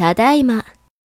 ただいま。